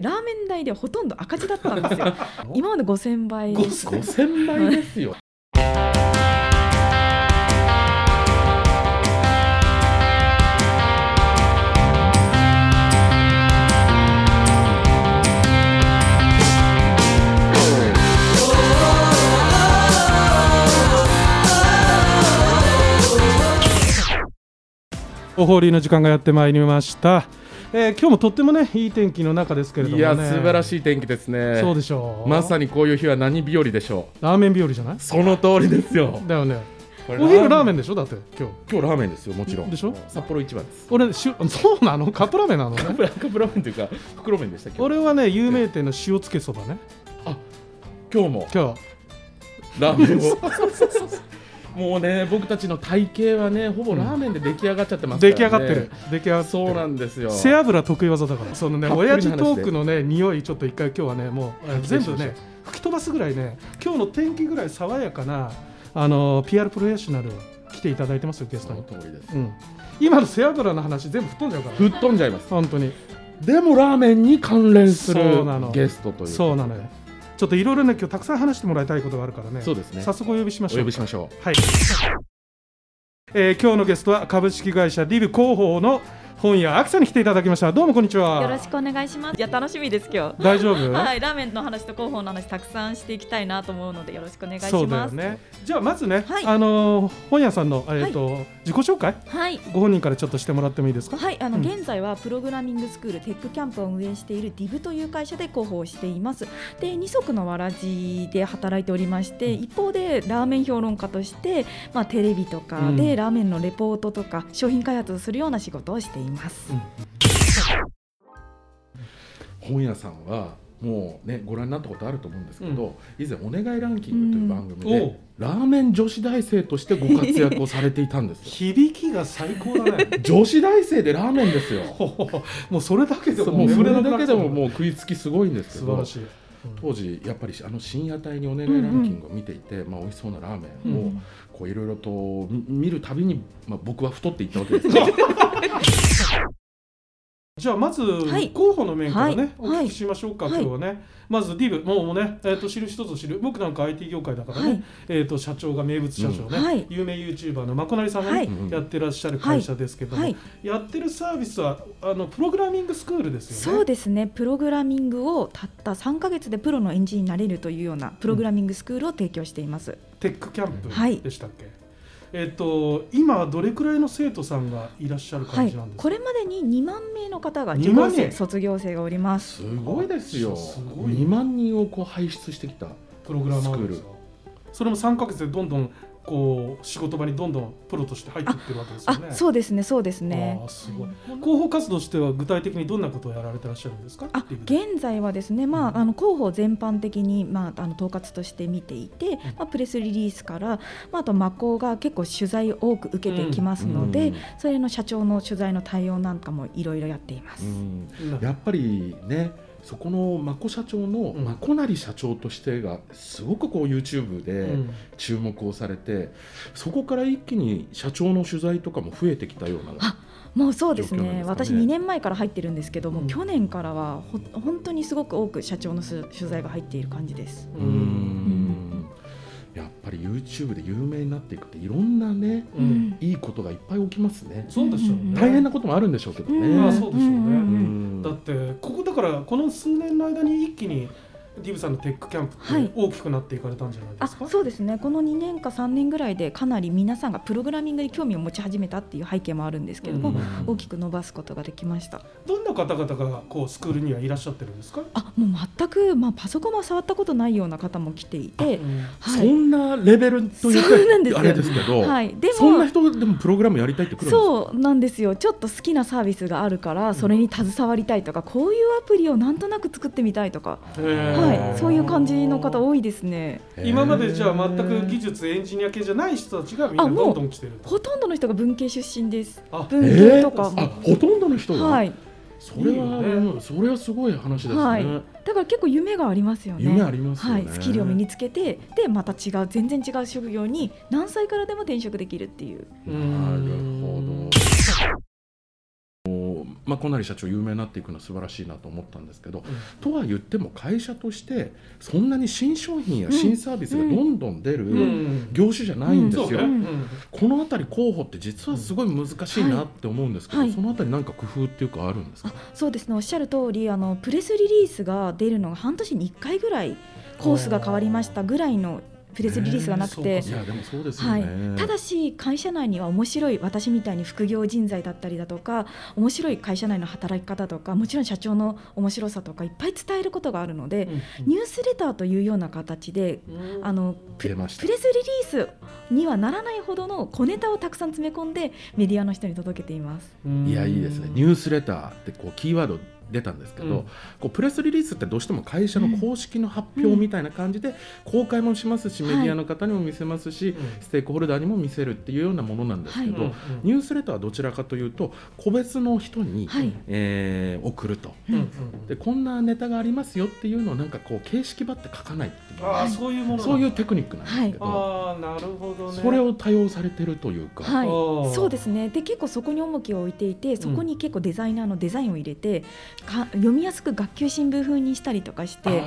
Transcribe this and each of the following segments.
ラーメン代でほとんど赤字だったんですよ。今まで5000倍。5000倍ですよ。お放りの時間がやってまいりました、えー今日もとってもねいい天気の中ですけれどもね。いや素晴らいしい天気ですね。そうでしょう。まさにこういう日は何日和でしょラーメン日和じゃない？うその通りですよ。だよね。お昼ラーメンでしょ？だって今日。今日ラーメンですよもちろん。でしょ？札幌一番です。俺し そうなの？カップラーメンなの？ねカップラーメンというか袋麺でした俺はね有名店の塩つけそばね。今日も。今日。ラーメンを もうね僕たちの体型はねほぼラーメンで出来上がっちゃってますから、ね。出来上がってる。出来上がってる。そうなんですよ。背脂得意技だから。そのね親父トークのね匂いちょっと一回今日はねもうはい全部ね吹き飛ばすぐらいね今日の天気ぐらい爽やかなあの PR プロフェッショナル来ていただいてますよゲスそトに、の通りです。うん、今の背脂の話全部吹っ飛んじゃうから。吹っ飛んじゃいます。本当に。でもラーメンに関連するそうなの。ゲストというそうなのよちょっといろいろね今日たくさん話してもらいたいことがあるからね。そうですね。早速お呼びしまおしょう。呼びしましょはい、えー今日のゲストは株式会社リブ広報の本屋アキさんに来ていただきましたどうもこんにちはよろしくお願いしますいや楽しみです今日大丈夫、はい、ラーメンの話と広報の話たくさんしていきたいなと思うのでよろしくお願いします。そうだよね。じゃあまずね、はいあのー本屋さんのえっ、と、自己紹介？はい。ご本人からちょっとしてもらってもいいですか？はい、あの、うん現在はプログラミングスクールテックキャンプを運営している DIV という会社で広報をしています。で、二足のわらじで働いておりまして、一方でラーメン評論家として、まあテレビとかうんでラーメンのレポートとか商品開発をするような仕事をしています。うんう本屋さんはもうねご覧になったことあると思うんですけど、以前「お願いランキング」という番組で、うん。ラーメン女子大生としてご活躍をされていたんですよ。響きが最高だね。女子大生でラーメンですよ。もうそれだけでももうそれだけでもうもう食いつきすごいんですけど素晴らしい。当時やっぱりあの深夜帯に「お願いランキング」を見ていて、まあ、美味しそうなラーメンを、いろいろとみ見るたびに、まあ、僕は太っていったわけですよじゃあまず、い。候補の面からね、はい。お聞きしましょうか、はい。今日はね。まずディブもうね、えっ、と知る人ぞ知る。僕なんか IT 業界だからね、はい。えっ、と社長が名物社長ね、有名 YouTuber のまこなりさんがね、やってらっしゃる会社ですけども、はい。やってるサービスはあのプログラミングスクールですよね。そうですね。プログラミングをたった3ヶ月でプロのエンジンになれるというようなプログラミングスクールを提供しています、テックキャンはい。プでしたっけ、えっ、と今はどれくらいの生徒さんがいらっしゃるはい感じなんですか、これまでに2万名の方が受2万人？講生卒業生がおります。すごいですよ。すごい。2万人をこう輩出してきたプログラマーですか？それも3ヶ月でどんどんこう仕事場にどんどんプロとして入っていってるわけですよね。あそうですねそうですね。すごい。広報活動としては具体的にどんなことをやられてらっしゃるんですか？あ現在はですね、まあ、あの広報全般的に、まあ、あの統括として見ていて、まあ、プレスリリースから、まあ、あとマコが結構取材を多く受けてきますので、うん。それの社長の取材の対応なんかもいろいろやっています。うん。なやっぱりねそこのまこ社長の、うん。まこなり社長としてがすごくこう YouTube うでん。注目をされて、そこから一気に社長の取材とかも増えてきたようなあもうそうですね。ね。私2年前から入ってるんですけども、うん。去年からはほ本当にすごく多く社長のす取材が入っている感じです。うーんぱり YouTube で有名になっていくっていろんなねうん。うんいいことがいっぱい起きますね。そうでしょうね。大変なこともあるんでしょうけどね、うん。まあそうでしょうね。んうん。だってここだからこの数年の間に一気にディブさんのテックキャンプっはい。て大きくなっていかれたんじゃないであすか？そうですね。この2年か3年ぐらいでかなり皆さんがプログラミングに興味を持ち始めたっていう背景もあるんですけれども、うん。大きく伸ばすことができました。どんな方々がこうスクールにはいらっしゃってるんですか？あもう全く、まあ、パソコンも触ったことないような方も来ていて、うんはい。そんなレベルというそうなんですよ。あれですけど、はい、でそんなも人でもプログラムやりたいってくるんですか？そうなんですよ。ちょっと好きなサービスがあるからそれに携わりたいとか、こういうアプリをなんとなく作ってみたいとか、へーはい、そういう感じの方多いですね。今までじゃあ全く技術エンジニア系じゃない人たちがみんなどんどん来てると。ほとんどの人が文系出身です。あ文系とか。あも、ほとんどの人が、はい、それはいいよね。うんそれはすごい話ですね、はい。だから結構夢がありますよね。夢ありますよね。はい、スキルを身につけてでまた違う全然違う職業に何歳からでも転職できるっていう。なるほどまあ、小成社長有名になっていくのは素晴らしいなと思ったんですけど、とは言っても会社としてそんなに新商品や新サービスがどんどん出るうん。業種じゃないんですよ。この辺り候補って実はすごい難しいなって思うんですけど、はい。その辺りなんか工夫っていうかあるんですか？あそうですね。おっしゃる通りあのプレスリリースが出るのが半年に1回ぐらいコースが変わりましたぐらいのプレスリリースがなくて、えーそういやでもそうですよはね、い、ただし会社内には面白い私みたいに副業人材だったりだとか面白い会社内の働き方とかもちろん社長の面白さとかいっぱい伝えることがあるので、ニュースレターというような形でうん。あのプレスリリースにはならないほどの小ネタをたくさん詰め込んでメディアの人に届けています。いやいいですね。ニュースレターってこうキーワード出たんですけど、うん。こうプレスリリースってどうしても会社の公式の発表みたいな感じで公開もしますし、うんメディアの方にも見せますし、うん。ステークホルダーにも見せるっていうようなものなんですけど、はい。ニュースレターはどちらかというと個別の人に、はい。えー送ると。でこんなネタがありますよっていうのをなんかこう形式ばって書かないっていう、ああそういうものそういうテクニックなんですけど、ああなるほどね。それを多用されてるというか、そうですね。で結構そこに重きを置いていてそこに結構デザイナーのデザインを入れてか読みやすく学級新聞風にしたりとかして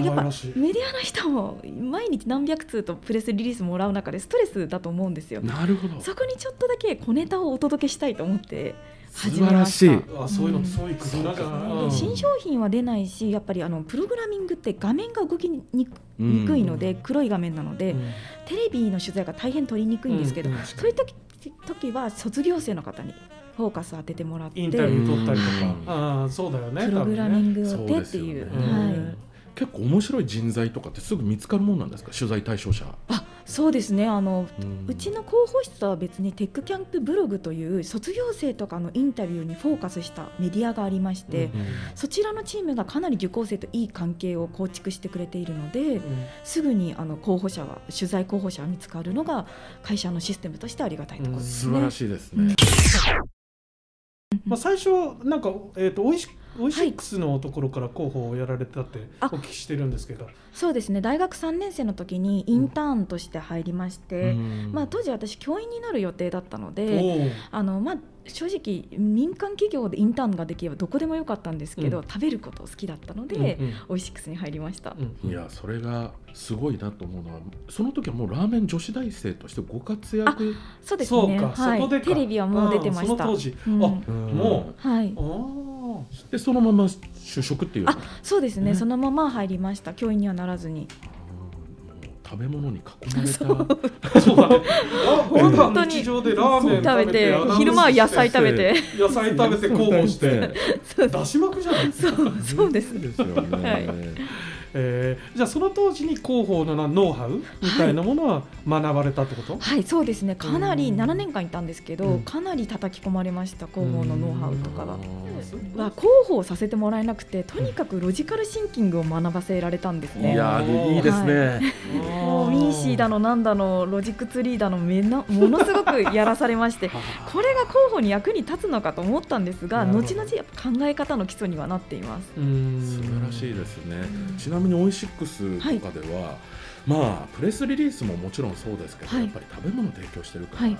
やっぱメディアの人も毎日何百通とプレスリリースもらう中でストレスだと思うんですよ。なるほど。そこにちょっとだけ小ネタをお届けしたいと思って素始めま晴らしい。あそういうの、うん。そういう新商品は出ないしやっぱりあのプログラミングって画面が動きにくいので、黒い画面なので、うん。テレビの取材が大変取りにくいんですけど、うん。そういう時時は卒業生の方にフォーカス当ててもらって。インタビュー取ったりとか、うん。ああそうだよねプログラミングそうでですよねっていう、うんはい、結構面白い人材とかってすぐ見つかるもんなんですか？取材対象者、あそうですね。あのうん。うちの広報室とは別にテックキャンプブログという卒業生とかのインタビューにフォーカスしたメディアがありまして、うんそちらのチームがかなり受講生といい関係を構築してくれているので、うん。すぐにあの候補者は取材候補者が見つかるのが会社のシステムとしてありがたいところですね。素晴らしいですね、まあ、最初なんか、えー、とオイシオイシックスのところから広報をやられたってあ。お聞きしてるんですけど、そうですね。大学3年生の時にインターンとして入りまして、うん。まあ、当時私教員になる予定だったのおでーあの、まあ、正直民間企業でインターンができればどこでもよかったんですけど、うん。食べること好きだったので、うんうん。オイシックスに入りました。うんいやそれがすごいなと思うのはその時はもうラーメン女子大生としてご活躍そうですね。そうか、はい、そこでか。テレビはもう出てまんした。その当時、うん。あうんもはい、でそのまま就職っていうあそうですね、ね。そのまま入りました。教員にはならずに食べ物に囲まれた。そう。だね。日常でラーメン食べて昼間は野菜食べて。野菜食べて広報して。そう。出しまくじゃないですか、そうそうです。ですよね、はいえーじゃあその当時に広報のなノウハウみたいなものは学ばれたってこと、はいそうですね。かなりうん7年間いたんですけど、うん。かなり叩き込まれました広報のノウハウとかが。あまあ、広報させてもらえなくてとにかくロジカルシンキングを学ばせられたんですーいね。やーいいですね、もう MECE だのなんだのロジックツリーだのめな ものすごくやらされまして これが広報に役に立つのかと思ったんですが後々やっぱ考え方の基礎にはなっています。うん素晴らしいですね、ちなみにオイシックスとかでは、まあプレスリリースももちろんそうですけど、はい。やっぱり食べ物提供してるから、はい。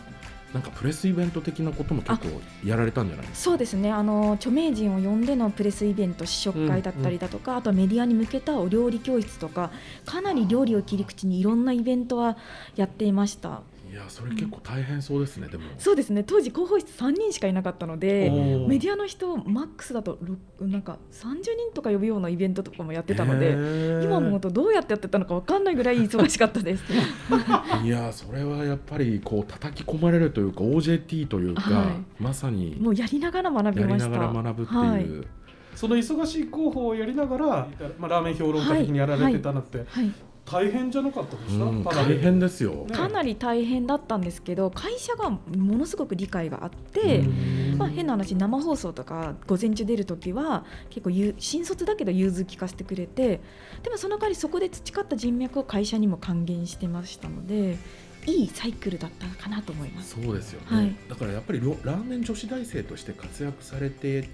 なんかプレスイベント的なことも結構やられたんじゃないですそうですね。あの著名人を呼んでのプレスイベント試食会だったりだとか、あとはメディアに向けたお料理教室とかかなり料理を切り口にいろんなイベントはやっていました。かいやそれ結構大変そうですね、でも。そうですね。当時広報室3人しかいなかったのでメディアの人マックスだとろなんか30人とか呼ぶようなイベントとかもやってたのへでー。今思うとどうやってやってたのか分かんないぐらい忙しかったです。いやそれはやっぱりこう叩き込まれるというか OJT というか、はい。まさにもうやりながら学びやりました。ながら学ぶっていう、はい。その忙しい広報をやりながら、まあ、ラーメン評論家的にやられてたのって、はい大変じゃなかったでした、うんかなり大変ですよ、ね。かなり大変だったんですけど会社がものすごく理解があって、うん。まあ、変な話生放送とか午前中出る時は結構ゆ新卒だけど融通聞かせてくれてでもその代わりそこで培った人脈を会社にも還元してましたのでいいサイクルだったかなと思います。そうですよね、はい。だからやっぱりろラーメン女子大生として活躍されて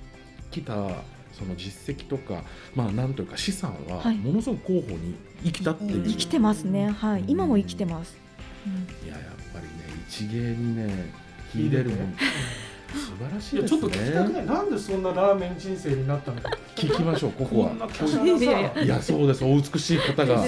きたその実績とか、まあ、なんというか資産ははい。ものすごく候補に生きたっていう、生きてますね、はい、今も生きてます。うん。いややっぱりね一芸にね秀でるもん。素晴らしいやちょっいですねと聞きたくない。なんでそんなラーメン人生になったの？か聞きましょうこここはいやそうです。お美しい方が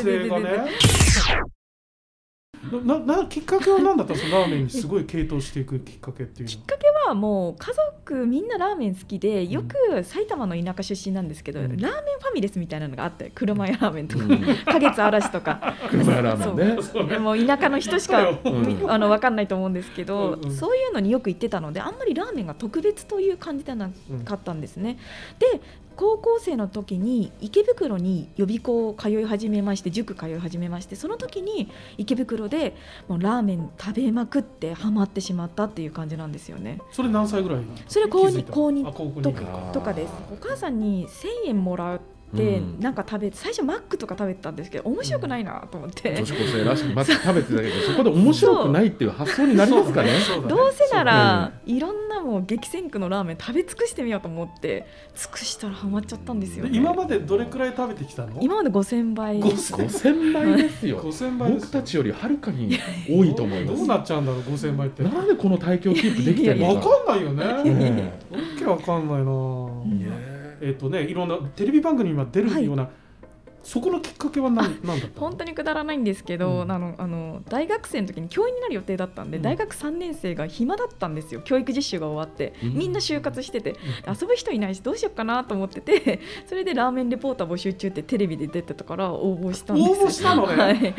ななきっかけは何だったんですかラーメンにすごい傾倒していくきっかけっていうのきっかけはもう家族みんなラーメン好きでよく埼玉の田舎出身なんですけど、うん。ラーメンファミレスみたいなのがあって車屋ラーメンとか、うん。花月嵐とか。車屋ラーメンね。そう。でも田舎の人しかそうよみあの分かんないと思うんですけど、うんうん。そういうのによく行ってたのであんまりラーメンが特別という感じではなかったんですね。で高校生の時に池袋に予備校を通い始めまして塾通い始めましてその時に池袋でもうラーメン食べまくってハマってしまったっていう感じなんですよね。それ何歳ぐらいそれ高二気づいた高二あ高二とかかとかです。お母さんに1000円もらうんなんか食べて最初マックとか食べてたんですけど面白くないなと思って、女子高生らしくまず食べてたけど そこで面白くないっていう発想になりますかね。どうせなら、いろんなもう激戦区のラーメン食べ尽くしてみようと思って尽くしたらハマっちゃったんですよ、ね、で今までどれくらい食べてきたの？今まで5000倍。5000 5000倍ですよ。5000倍です僕たちよりはるかに多いと思います。どうなっちゃうんだろう5000倍って。なんでこの体型をキープできてるのわかかんないよね。ねわけわかんないな。うんえっとねいろんなテレビ番組に今出るようなそこのきっかけは何何だったの？本当にくだらないんですけど、うん。あのあの大学生の時に教員になる予定だったんで、うん。大学3年生が暇だったんですよ。教育実習が終わって、うん。みんな就活してて。遊ぶ人いないしどうしようかなと思ってて。それでラーメンレポーター募集中ってテレビで出てたから応募したんです。応募したのね？はい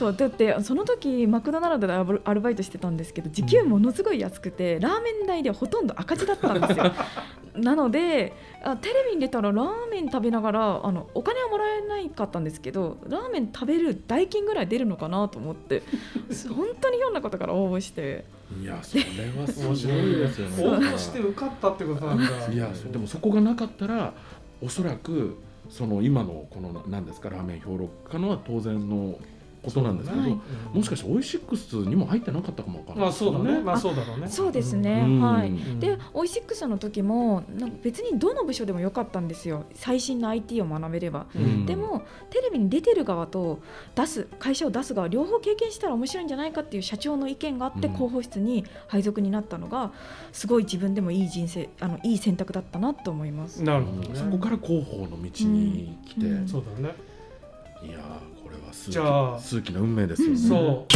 そうだってその時マクドナルドでアルバイトしてたんですけど時給ものすごい安くて、ラーメン代でほとんど赤字だったんですよ。なのであテレビに出たらラーメン食べながらあのお金はもらえないかったんですけどラーメン食べる代金ぐらい出るのかなと思って 本当にひょんなことから応募して。いやそれはすごいですよね。応募して受かったってことなんだいやでもそこがなかったらおそらくその今のこの何ですかラーメン評論家のは当然のことなんですけど、はい。もしかしてオイシックスにも入ってなかったかもわかんない。まあそうだね。まあそうだろうね。そうですね、うん。はい。うん。でオイシックスの時もなんか別にどの部署でもよかったんですよ。最新の IT を学べれば。うん。でもテレビに出てる側と出す会社を出す側両方経験したら面白いんじゃないかっていう社長の意見があってうん。広報室に配属になったのがすごい自分でもいい人生あのいい選択だったなと思います。なるほどね。そこから広報の道に来て、うん。そうだね。いや数奇じゃあ。数奇な運命ですよね。そう。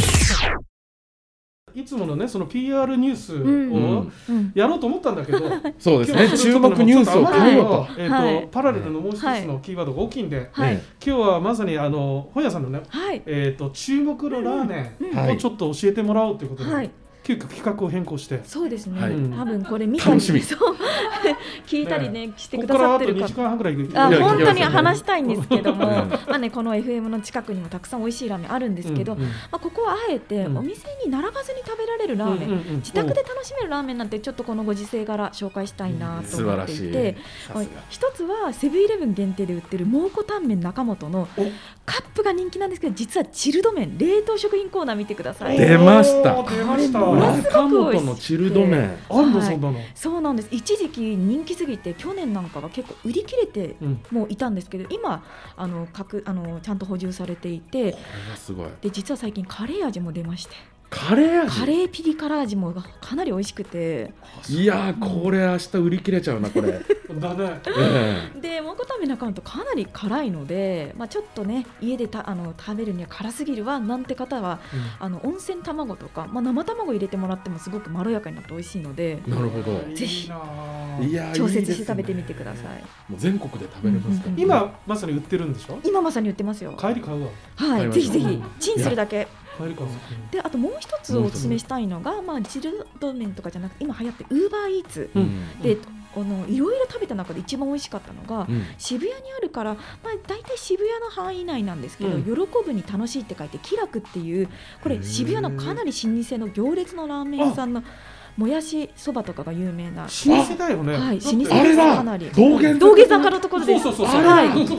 いつものねその PR ニュースうんをうん。やろうと思ったんだけど そうですね。注目ニュースを変えようと。えーとはい。パラレルのもう一つのキーワードが大きいんで、はい、ね今日はまさにあの本屋さんのね、はい、えー、と注目のラーメンをちょっと教えてもらおうということで、はい、急遽企画を変更して。そうですね、はい。多分これ見たり楽しみ。そう。聞いたりねしてくだここからあと2さってる方時間半ぐらい行く。あ本当に話したいんですけども、うん。まあね、この FM の近くにもたくさん美味しいラーメンあるんですけど、うんうん。まあ、ここはあえてうん。お店に並ばずに食べられるラーメン、うんうんうん。自宅で楽しめるラーメンなんてちょっとこのご時世柄紹介したいなと思っ。ていて、さすが。一つはセブンイレブン限定で売ってる蒙古タンメン中本のお。カップが人気なんですけど実はチルド麺冷凍食品コーナー見てください。出ました。おー出ました。これものす。ごくのチルド麺。あんのはい。そんなの、そうなんです。一時期人気すぎて去年なんかは結構売り切れてうん。もういたんですけど今あの各あのちゃんと補充されていてすごい。で実は最近カレー味も出ましてカレー味。カレーピリ辛味もかなり美味しくて。いやーこれ明日売り切れちゃうなこれ。だね。えで蒙古タンメン中本かなり辛いので、まあ、ちょっとね家でたあの食べるには辛すぎるわなんて方はあの温泉卵とか、まあ、生卵入れてもらってもすごくまろやかになって美味しいのでえなるほど。ぜひいやー調節して食べてみてください。もう全国で食べれますから。うんうん今まさに売ってるんでしょ？今まさに売ってますよ。帰り買うわ。はい。ぜひぜひチンするだけであともう一つお勧めしたいのが、まあ、チルド麺とかじゃなくて今流行ってウーバーイーツうん。で、あのいろいろ食べた中で一番美味しかったのが、うん。渋谷にあるから、まあ、大体渋谷の範囲内なんですけど、うん。喜ぶに楽しいって書いて気楽っていうこれ渋谷のかなり老舗の行列のラーメン屋さんのもやしそばとかが有名な、老舗だよね。はい老舗あれだかなり。道玄道玄坂のところです。そうそうそうあはい。そう。そ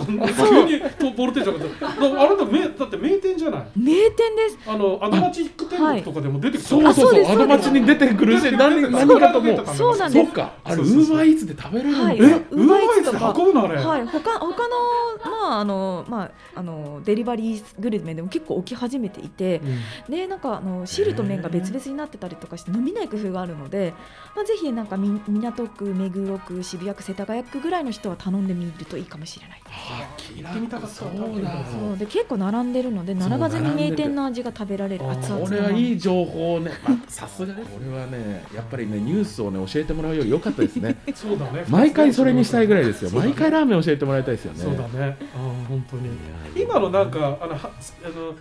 う急にとボルテージ上がっあれだめだって名店じゃない？名店です。あのアドマチック天国とかでも出てそうそうそうあそうです。あの街に出てくるし何何かと。もうそうなんです。そっか。あれウーバーイーツで食べれるんだ。はい。え？ウーバーイーツで運ぶのあれ？はい。他他のま今あの、まあ、あのデリバリーグルメでも結構起き始めていて、でなんかあの汁と麺が別々になってたりとかして飲みない工夫があるので、まあ、ぜひなんかみ港区目黒区渋谷区世田谷区ぐらいの人は頼んでみるといいかもしれない。あ行ってみたかったそうで結構並んでるので並ばずに名店の味が食べられる熱これはいい情報をね、まあさすがね、これはね、やっぱりね、ニュースをね、教えてもらうより良かったですね。そうだね。毎回それにしたいぐらいですよ。ね。毎回ラーメン教えてもらいたいですよね。そうだね。あー本当に。今のなんかあのはあの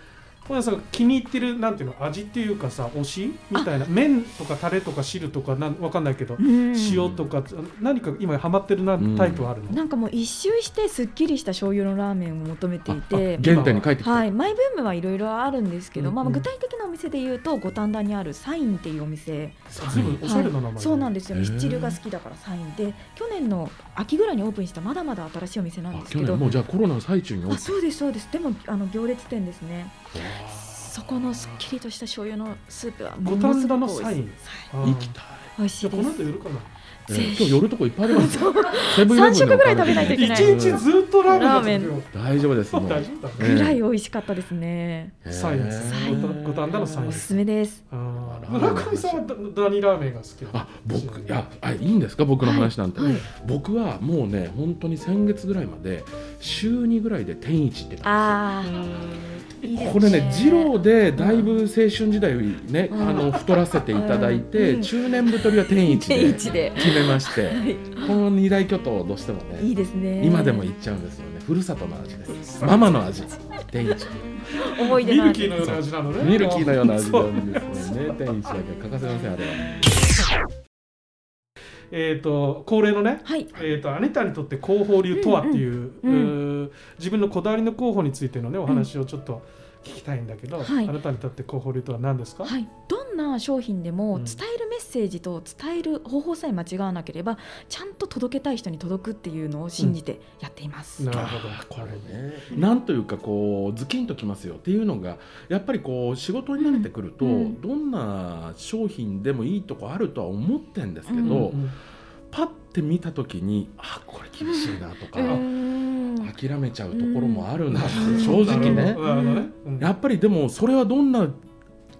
本屋さんが気に入ってるなんていうの味っていうかさ推しみたいな麺とかタレとか汁とかなんわかんないけど、うん。塩とか何か今ハマってるなうんタイプはあるの、なんかもう一周してすっきりした醤油のラーメンを求めていて原点に帰って。はい、マイブームはいろいろあるんですけど、うんまあ、具体的なお店で言うと五反田にあるサインっていうお店。随分おしゃれな名前、はいそうなんですよ。ミスチルが好きだからサインで去年の秋ぐらいにオープンしたまだまだ新しいお店なんあですけど。去年もうじゃあコロナの最中にオープン。あそうですそうです。でもあの行列店ですね。わそこのすっきりとした醤油のスープは五ものす反田のごく美味しいサイン。あ行きたい。美味しじゃあこの後寄るかな。今日寄るとこいっぱいあります三食ぐらい食べないといけない一日ずっとラーメン大丈夫です。夫。ぐらい美味しかったですね。サイ五反田のサインおすすめです。村上さんはだ何ラーメンが好きあ僕いやあいいんですか？僕の話なんて、はい。はい僕はもうね本当に先月ぐらいまで週2ぐらいで天一ってたあうーいいですねこれね二郎でだいぶ青春時代ね、うん。あの太らせていただいて、うん。中年太りは天一で決めまして、はい。この二大巨頭どうしてもねいいですね。今でも行っちゃうんですよね。ふるさとの味です。ママの味。天一思い出の味。ルキーのような味なのね。ミルキーのような味なんですよね。天一だけ欠かせませんあれはえっ、と恒例のねはい。えー、とあなたにとって広報流とはっていう,、うんうんうー自分のこだわりの候補についてのねお話をちょっと聞きたいんだけど、はい。あなたにとって広報流とは何ですか、はい、どんな商品でもうん。伝えるメッセージと伝える方法さえ間違わなければちゃんと届けたい人に届くっていうのを信じてやっています。なるほど。これね。なんというかこうズキンときますよっていうのがやっぱりこう仕事に慣れてくると、うん。うんどんな商品でもいいとこあるとは思ってんですけど、うんうんパッて見た時にあこれ厳しいなとか、うーん諦めちゃうところもあるんだって、うん正直ね。やっぱりでもそれはどんな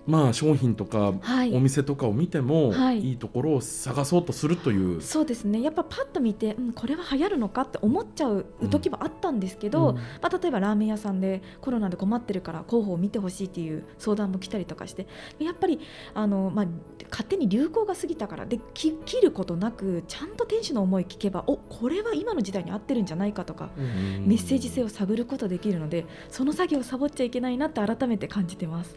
まあ商品とかはい。お店とかを見ても、はい。い、いところを探そうとするという、そうですね。やっぱパッと見て、うん、これは流行るのかって思っちゃう時もあったんですけど、うん。まあ、例えばラーメン屋さんでコロナで困ってるから広報を見てほしいっていう相談も来たりとかしてやっぱりあの、まあ、勝手に流行が過ぎたからでき切ることなくちゃんと店主の思い聞けばおこれは今の時代に合ってるんじゃないかとかうんメッセージ性を探ることできるのでその作業をサボっちゃいけないなって改めて感じてます。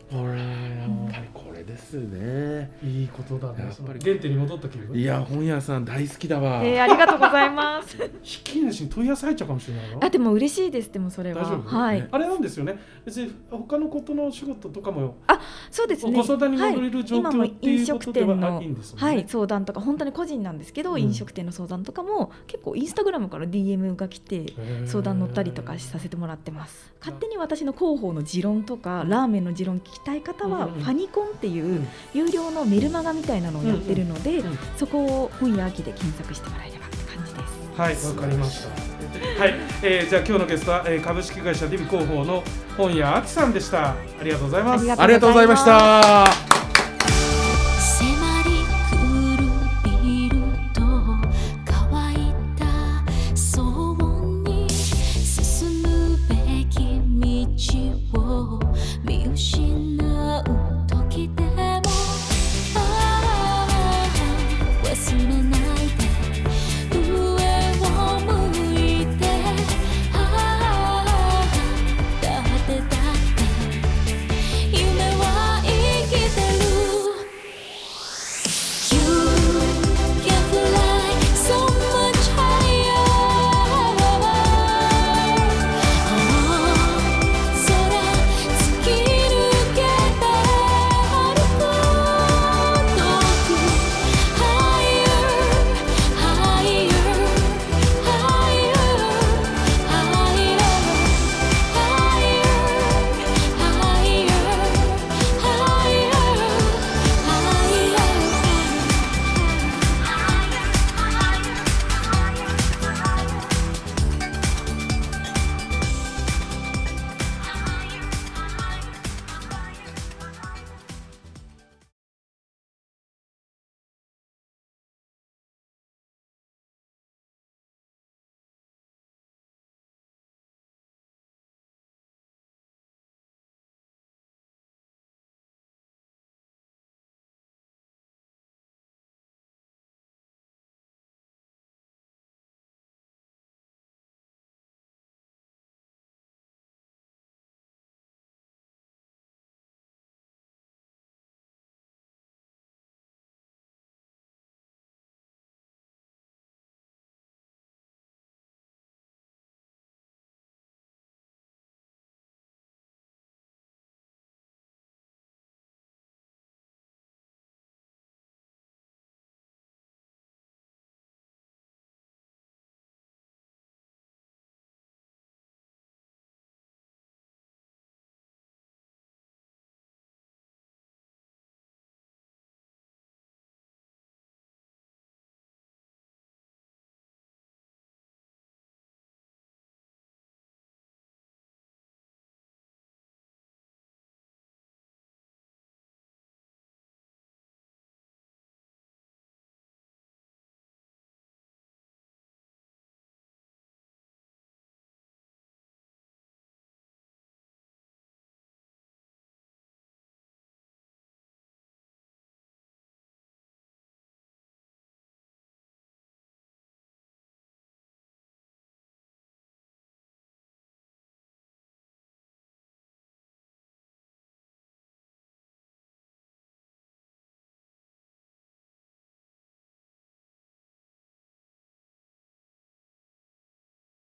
ぱりこれですね、いいことだね。やっぱり。原点に戻った気分。いや本屋さん大好きだわ、えー、ありがとうございます。引き主に問い合わせ入っちゃうかもしれないよあでも嬉しいですでもそれは。大丈夫？はい。ね。あれなんですよね。別に他のことの仕事とかもそうですね。ご相談に乗れる状今も況っていうこ飲食といいんですよね。はい、相談とか本当に個人なんですけど、うん。飲食店の相談とかも結構インスタグラムから DM が来て相談乗ったりとかさせてもらってます。勝手に私の広報の持論とかラーメンの持論聞きたい方は、うんうんファニコンっていううん有料のメルマガみたいなのをやってるので、うんうんそこを本屋秋で検索してもらえればって感じですはい、わかりました。はい、えー、じゃあ今日のゲストは、えー、株式会社ディビ広報の本屋あきさんでした。ありがとうございます。ありがありがとうございました